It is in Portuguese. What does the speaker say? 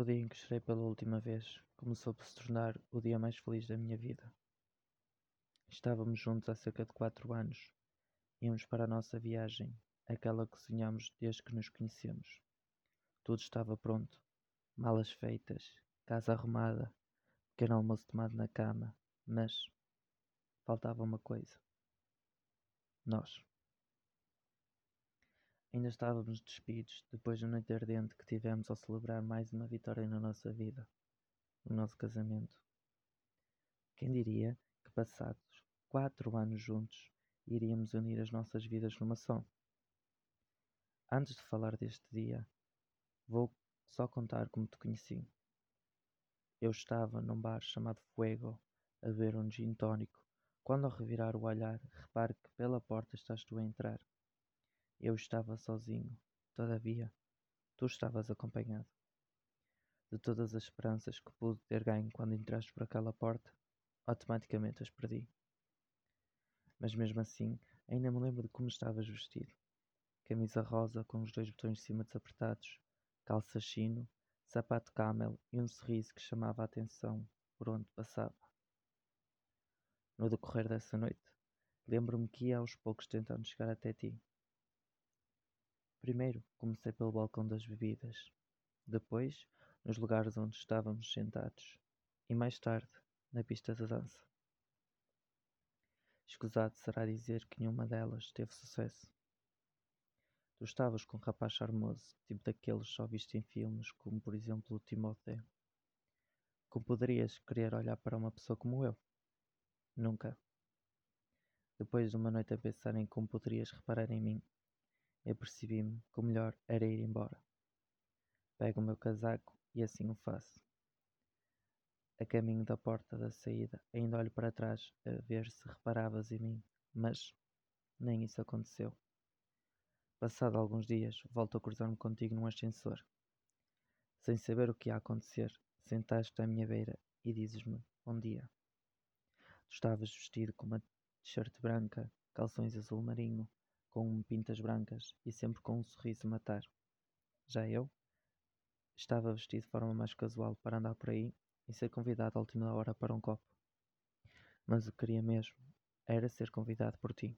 O dia em que chorei pela última vez começou por se tornar o dia mais feliz da minha vida. Estávamos juntos há cerca de quatro anos. Íamos para a nossa viagem, aquela que sonhámos desde que nos conhecemos. Tudo estava pronto, malas feitas, casa arrumada, pequeno almoço tomado na cama, mas faltava uma coisa. Nós. Ainda estávamos despidos depois da noite ardente que tivemos ao celebrar mais uma vitória na nossa vida, no nosso casamento. Quem diria que passados quatro anos juntos iríamos unir as nossas vidas numa só? Antes de falar deste dia, vou só contar como te conheci. Eu estava num bar chamado Fuego a beber um gin tónico, quando ao revirar o olhar reparo que pela porta estás tu a entrar. Eu estava sozinho, todavia, tu estavas acompanhado. De todas as esperanças que pude ter ganho quando entraste por aquela porta, automaticamente as perdi. Mas mesmo assim, ainda me lembro de como estavas vestido. Camisa rosa com os dois botões de cima desapertados, calça chino, sapato camel e um sorriso que chamava a atenção por onde passava. No decorrer dessa noite, lembro-me que ia aos poucos tentando chegar até ti Primeiro comecei pelo balcão das bebidas, depois nos lugares onde estávamos sentados e mais tarde na pista de dança. Escusado será dizer que nenhuma delas teve sucesso. Tu estavas com um rapaz charmoso, tipo daqueles só vistos em filmes, como por exemplo o Timothée. Como poderias querer olhar para uma pessoa como eu? Nunca. Depois de uma noite a pensar em como poderias reparar em mim, Apercebi-me que o melhor era ir embora. Pego o meu casaco e assim o faço. A caminho da porta da saída, ainda olho para trás a ver se reparavas em mim, mas nem isso aconteceu. Passado alguns dias, volto a cruzar-me contigo num ascensor. Sem saber o que ia acontecer, sentaste à minha beira e dizes-me bom dia. Tu estavas vestido com uma t-shirt branca, calções azul marinho, com pintas brancas e sempre com um sorriso matar. Já eu estava vestido de forma mais casual para andar por aí e ser convidado à última hora para um copo. Mas o que queria mesmo era ser convidado por ti.